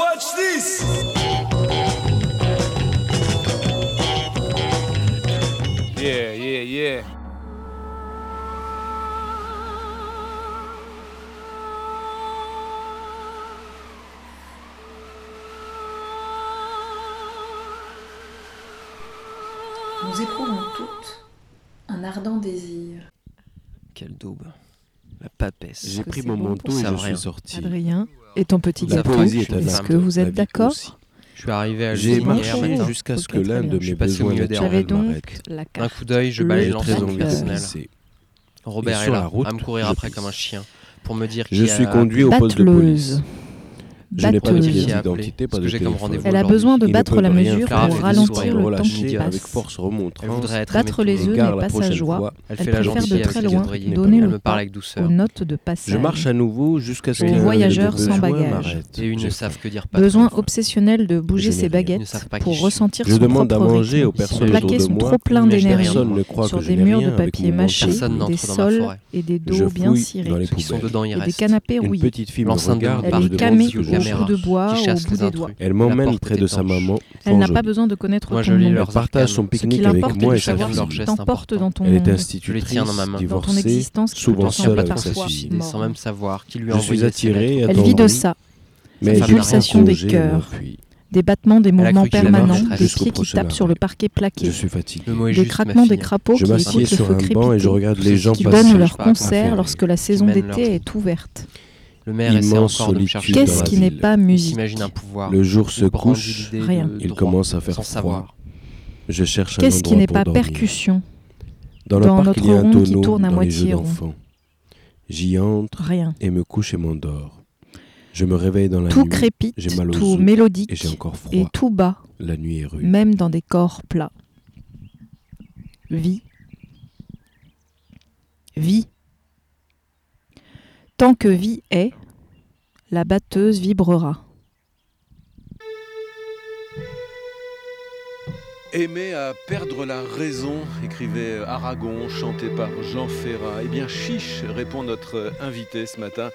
Watch this! Yeah, yeah, yeah. Nous éprouvons toutes un ardent désir. Quelle daube. La papesse. J'ai pris mon bon manteau pour et ça, je rien. suis sorti. Adrien et ton petit gâteau. un Est-ce que vous êtes d'accord. Je suis arrivé à J'ai marché jusqu'à ce que l'un de mes besoins naturels donc m'arrête. carte. coup d'œil, je Le balaye l'ensemble personnel. Robert est là, à me courir après comme un chien pour me dire Je suis conduit au poste de police. Batteuse. d'identité, pas de que téléphone. rendez-vous Elle a besoin de battre la mesure pour ralentir le temps qui avec passe. force Elle remontrance. voudrait être Battre les œufs n'est pas sa joie. fois. Elle Elle fait la préfère de très loin donner le pas aux notes de Je passage. marche à nouveau jusqu'à ce voyageurs mes sans besoins bagages. m'arrête. Et ils ne J'ai savent faim. que dire pas Besoin obsessionnel de bouger Je ses baguettes pour je ressentir Je son propre rythme. aux personnes moi. trop je rien, d'énergie sur que je des murs de papier mâché, des sols et des Je dos bien cirés dans les Ceux qui sont poubelles. dedans, ils et des canapés Une rouillés. Elle est camée au caméra. bout de bois qui au chasse bout les des doigts. intrus. Elle m'emmène près de sa maman. Elle n'a pas besoin de connaître Moi, ton nom. Elle partage son pique-nique avec moi et sa geste t'emporte dans ton Elle est Je les institutrice, tiens dans ma main. dans ton divorcée, existence qui souvent seule avec sa parfois fille. Sans même savoir qui lui a Je envoyé suis attiré. Elle vit de ça, mais femme j'ai n'a pulsation pulsation des cœurs. des battements, des mouvements permanents, des pieds qui tapent sur le parquet plaqué, Je suis fatigué. Le des craquements des fille. crapauds Je qui écoutent le sur feu un banc et je regarde les ce gens qui donnent leur concert lorsque la saison d'été est ouverte. Le maire essaie encore de me chercher solitude dans Qu'est-ce qui n'est pas musique s'imagine un pouvoir. Le jour se couche, Rien. de il commence à faire sans froid. savoir. Je cherche un Qu'est-ce qui endroit n'est pas dormir. percussion Dans le dans parc, notre il y a un rond qui tonneau tourne à dans les jeux moitié rond d'enfants. J'y entre Rien. et me couche et m'endors. Je me réveille dans la Tout nuit crépite, j'ai mal aux tout mélodique et j'ai encore et froid. tout bas, La nuit est rude. même dans des corps plats. Vie. Tant que vie est, la batteuse vibrera. Aimer à perdre la raison, écrivait Aragon, chanté par Jean Ferrat. Eh bien, chiche, répond notre invité ce matin.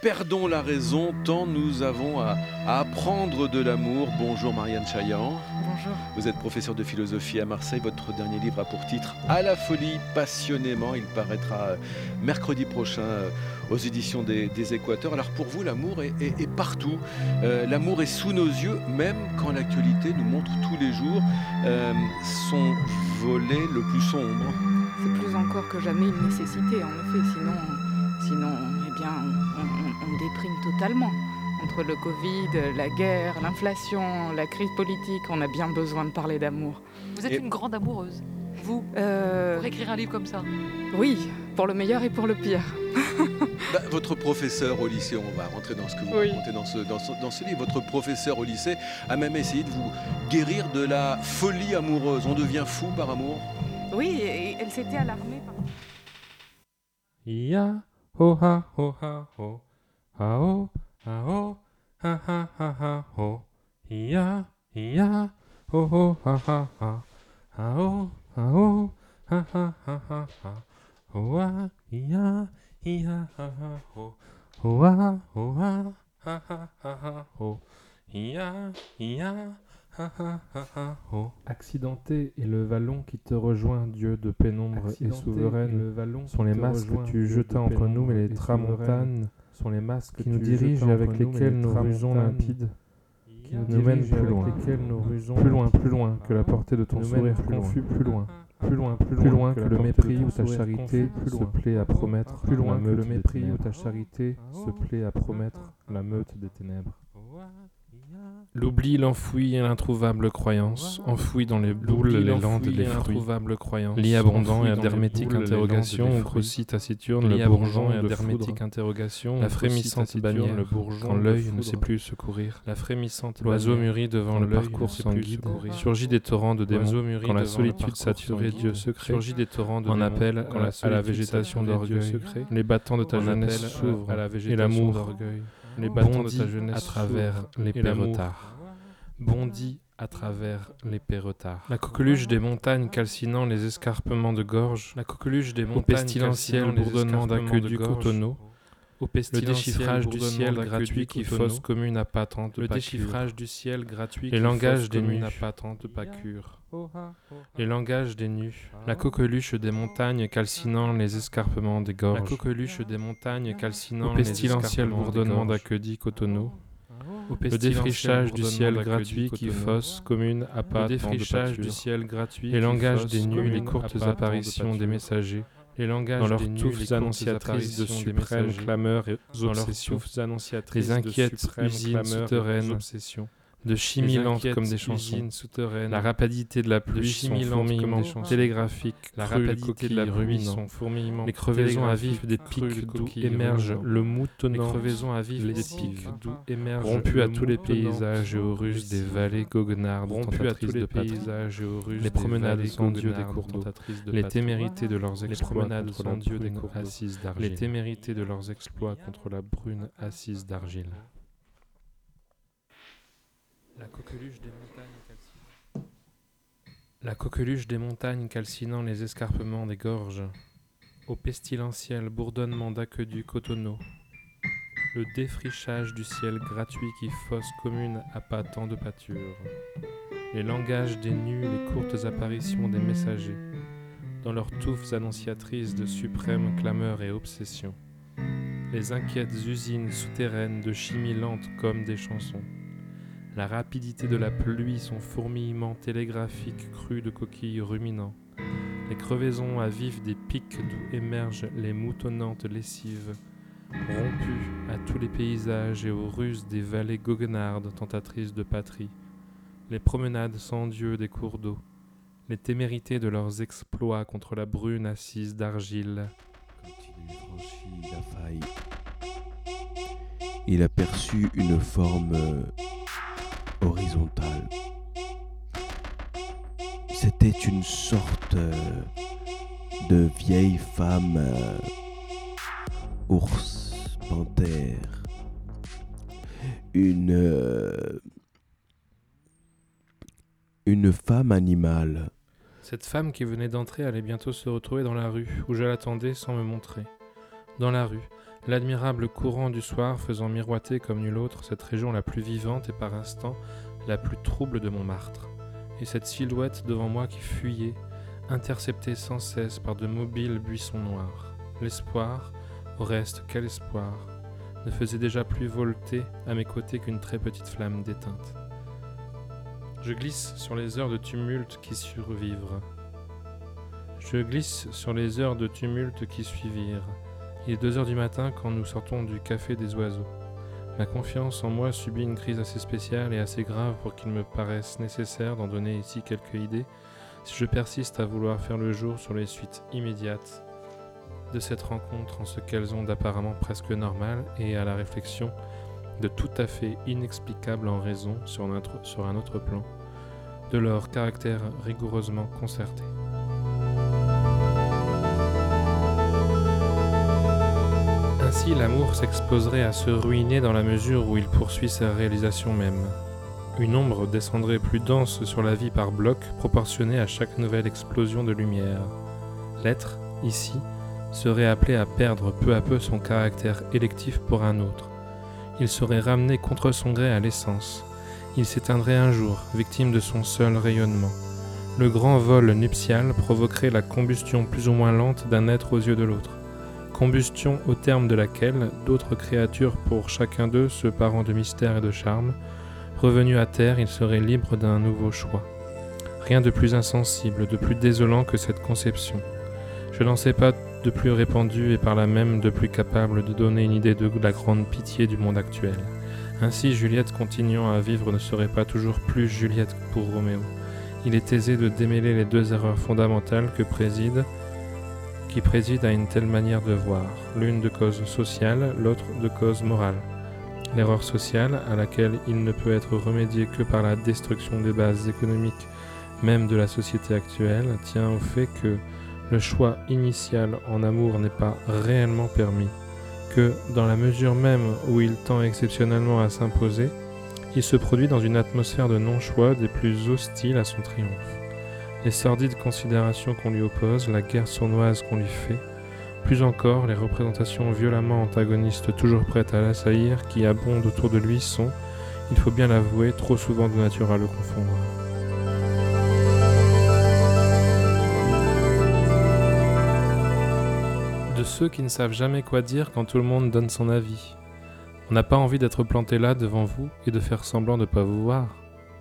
Perdons la raison tant nous avons à, apprendre de l'amour. Bonjour Marianne Chaillan. Bonjour. Vous êtes professeur de philosophie à Marseille. Votre dernier livre a pour titre À la folie, passionnément. Il paraîtra euh, mercredi prochain euh, aux éditions des, des Équateurs. Alors pour vous, l'amour est, est- est partout. Euh, l'amour est sous nos yeux, même quand l'actualité nous montre tous les jours euh, son volet le plus sombre. C'est plus encore que jamais une nécessité, en effet. Sinon, sinon eh bien, on, on- on déprime totalement. Entre le Covid, la guerre, l'inflation, la crise politique, on a bien besoin de parler d'amour. Vous êtes Et- une grande amoureuse. Vous, Euh, pour écrire un livre comme ça. oui, pour le meilleur et pour le pire. Bah, votre professeur au lycée, on va rentrer dans ce que vous Oui. racontez dans ce, dans, ce, dans ce livre, votre professeur au lycée a même essayé de vous guérir de la folie amoureuse. On devient fou par amour Oui, et elle s'était alarmée par... Ya ho ha ho ha ho ha ho ah, ah, ah, Accidenté est le vallon qui te rejoint, Dieu de pénombre et souveraine. Le vallon sont les masques que tu jetas entre nous, mais les tramontanes sont les masques qui nous dirigent et avec lesquels nous rusons limpides, qui nous mènent plus loin, plus loin, plus loin que la portée de ton sourire confus, plus loin. Plus loin, plus loin, que le mépris ou ta charité se plaît à promettre, plus loin que le mépris ou ta charité se plaît à promettre la meute des ténèbres. L'oubli, l'enfouit et l'introuvable croyance, enfoui dans les boules, les landes, les fruits. Lit abondant et à d'hermétique interrogation, taciturne, le bourgeon et à d'hermétique interrogation, la frémissante bannière, le bourgeon, quand l'œil ne sait plus secourir. La frémissante l'oiseau mûrit devant le parcours sans guide, surgit des torrents de démons, quand la solitude saturée, Dieu secret, surgit des torrents de en appel à la végétation d'orgueil, les battants de ta jeunesse s'ouvrent, et l'amour d'orgueil, les battants de ta jeunesse à travers l'épée retard bondit à travers l'épée retard. La coqueluche des montagnes calcinant les escarpements de gorge, la coqueluche des montagnes pestilentiel bourdonnement d'aqueduc au le déchiffrage du ciel gratuit qui fausse commune à patente le déchiffrage du ciel gratuit les langages des nues de pâcure les langages des nus. La coqueluche des montagnes calcinant les escarpements des gorges. la coqueluche des montagnes calcinant au pestilentiel bourdonnement d'aqueducs cotonneaux le défrichage du ciel gratuit qui fausse commune à pas le défrichage du ciel gratuit les langages des nus les courtes apparitions des messagers les langages dans leurs touffes annonciatrices de suprêmes clameurs et obsessions, les inquiètes usines souterraines, de chimie lente comme des chansons, souterraines, la rapidité de la pluie, chimie lente comme des chansons. Télégraphiques, la rapidité de la ruine, fourmillement, les crevaisons à vif des pics d'où émerge le moutonnant, les crevaisons à vif des pics d'où émerge rompu à tous les paysages et aux ruses des vallées goguenardes, rompu à tous les paysages et aux ruses les promenades sans Dieu des cours d'eau, les témérités de leurs exploits contre la cours assises d'argile, les témérités de leurs exploits contre la brune assise d'argile. La coqueluche des montagnes calcinant. Les escarpements des gorges, au pestilentiel bourdonnement d'aqueducs cotonneaux, le défrichage du ciel gratuit qui fausse commune à pas tant de pâture, les langages des nus, les courtes apparitions des messagers, dans leurs touffes annonciatrices de suprêmes clameurs et obsessions, les inquiètes usines souterraines de chimie lente comme des chansons la rapidité de la pluie, son fourmillement télégraphique cru de coquilles ruminants, les crevaisons à vif des pics d'où émergent les moutonnantes lessives, rompues à tous les paysages et aux ruses des vallées goguenardes tentatrices de patrie, les promenades sans Dieu des cours d'eau, les témérités de leurs exploits contre la brune assise d'argile. la faille, il aperçut une forme horizontale. C'était une sorte euh, de vieille femme euh, ours, panthère, une euh, une femme animale. Cette femme qui venait d'entrer allait bientôt se retrouver dans la rue où je l'attendais sans me montrer. Dans la rue, l'admirable courant du soir faisant miroiter comme nul autre cette région la plus vivante et par instant la plus trouble de Montmartre, et cette silhouette devant moi qui fuyait, interceptée sans cesse par de mobiles buissons noirs. L'espoir, au reste quel espoir, ne faisait déjà plus volter à mes côtés qu'une très petite flamme déteinte. Je glisse sur les heures de tumulte qui survivrent. Je glisse sur les heures de tumulte qui suivirent il est 2 heures du matin quand nous sortons du café des oiseaux. Ma confiance en moi subit une crise assez spéciale et assez grave pour qu'il me paraisse nécessaire d'en donner ici quelques idées si je persiste à vouloir faire le jour sur les suites immédiates de cette rencontre en ce qu'elles ont d'apparemment presque normal et à la réflexion de tout à fait inexplicable en raison sur sur un autre plan de leur caractère rigoureusement concerté. L'amour s'exposerait à se ruiner dans la mesure où il poursuit sa réalisation même. Une ombre descendrait plus dense sur la vie par bloc, proportionnée à chaque nouvelle explosion de lumière. L'être, ici, serait appelé à perdre peu à peu son caractère électif pour un autre. Il serait ramené contre son gré à l'essence. Il s'éteindrait un jour, victime de son seul rayonnement. Le grand vol nuptial provoquerait la combustion plus ou moins lente d'un être aux yeux de l'autre combustion au terme de laquelle d'autres créatures pour chacun d'eux se parant de mystère et de charme, revenus à terre, ils seraient libres d'un nouveau choix. Rien de plus insensible, de plus désolant que cette conception. Je n'en sais pas de plus répandu et par là même de plus capable de donner une idée de la grande pitié du monde actuel. Ainsi, Juliette continuant à vivre ne serait pas toujours plus Juliette pour Roméo. Il est aisé de démêler les deux erreurs fondamentales que préside qui préside à une telle manière de voir, l'une de cause sociale, l'autre de cause morale. L'erreur sociale, à laquelle il ne peut être remédié que par la destruction des bases économiques même de la société actuelle, tient au fait que le choix initial en amour n'est pas réellement permis, que dans la mesure même où il tend exceptionnellement à s'imposer, il se produit dans une atmosphère de non-choix des plus hostiles à son triomphe les sordides considérations qu'on lui oppose, la guerre sournoise qu'on lui fait, Plus encore, les représentations violemment antagonistes toujours prêtes à l'assaillir qui abondent autour de lui sont, il faut bien l'avouer, trop souvent de nature à le confondre. De ceux qui ne savent jamais quoi dire quand tout le monde donne son avis. On n'a pas envie d'être planté là devant vous et de faire semblant de ne pas vous voir.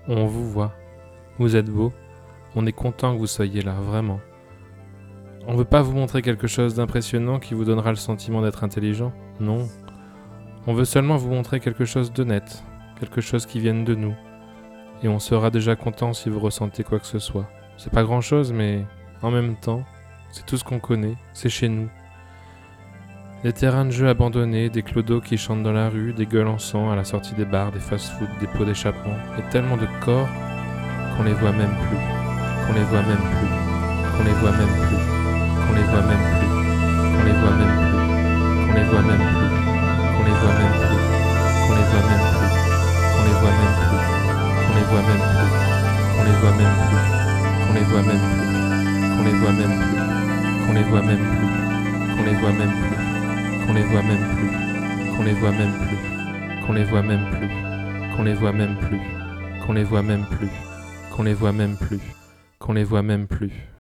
On vous voit. Vous êtes beau. On est content que vous soyez là, vraiment. On veut pas vous montrer quelque chose d'impressionnant qui vous donnera le sentiment d'être intelligent. Non. On veut seulement vous montrer quelque chose d'honnête, quelque chose qui vienne de nous. Et on sera déjà content si vous ressentez quoi que ce soit. C'est pas grand chose, mais en même temps, c'est tout ce qu'on connaît, c'est chez nous. Des terrains de jeu abandonnés, des clodos qui chantent dans la rue, des gueules en sang à la sortie des bars, des fast-foods, des pots d'échappement, et tellement de corps qu'on les voit même plus, qu'on les voit même plus, qu'on les voit même plus qu'on les voit même plus, qu'on les voit même plus, qu'on les voit même plus, qu'on les voit même plus, qu'on les voit même plus, qu'on les voit même plus, qu'on les voit même plus, qu'on les voit même plus, qu'on les voit même plus, qu'on les voit même plus, qu'on les voit même plus, qu'on les voit même plus, qu'on les voit même plus, qu'on les voit même plus, qu'on les voit même plus, qu'on les voit même plus, qu'on les voit même plus, qu'on les voit même plus, qu'on les voit même plus.